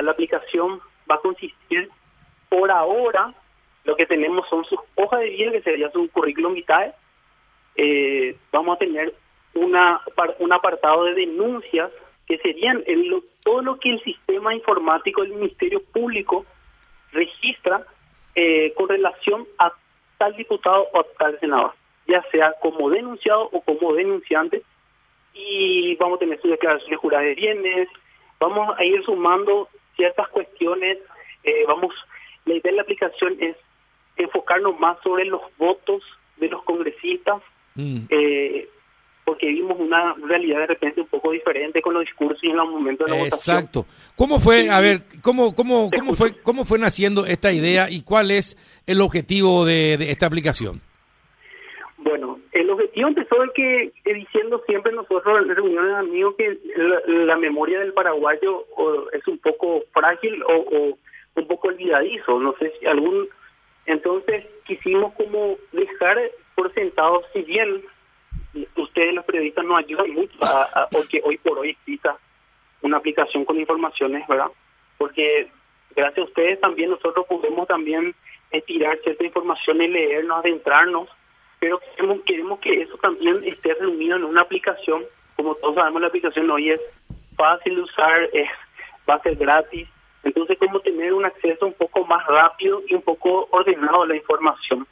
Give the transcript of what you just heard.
La aplicación va a consistir, por ahora, lo que tenemos son sus hojas de vida, que sería su currículum vitae. Eh, vamos a tener una, un apartado de denuncias que serían el, todo lo que el sistema informático del Ministerio Público registra eh, con relación a tal diputado o a tal senador, ya sea como denunciado o como denunciante, y vamos a tener su declaración de jurada de bienes, vamos a ir sumando ciertas cuestiones, eh, vamos, la idea de la aplicación es enfocarnos más sobre los votos de los congresistas, mm. eh, porque vimos una realidad de repente un poco diferente con los discursos y en los momentos de la votación. Exacto. ¿Cómo fue, a ver, cómo, cómo, cómo fue, cómo fue naciendo esta idea y cuál es el objetivo de, esta aplicación? El objetivo empezó de que, diciendo siempre nosotros en reuniones amigos que la, memoria del paraguayo es un poco frágil o, un poco olvidadizo. No sé si algún. Entonces quisimos como dejar por sentado, si bien ustedes los periodistas nos ayudan mucho a, porque hoy por hoy exista una aplicación con informaciones, ¿verdad? Porque gracias a ustedes también nosotros podemos también estirar cierta información y leernos, adentrarnos, pero queremos, queremos que eso también esté reunido en una aplicación. Como todos sabemos, la aplicación hoy es fácil de usar, es, va a ser gratis. Entonces, como tener un acceso un poco más rápido y un poco ordenado a la información.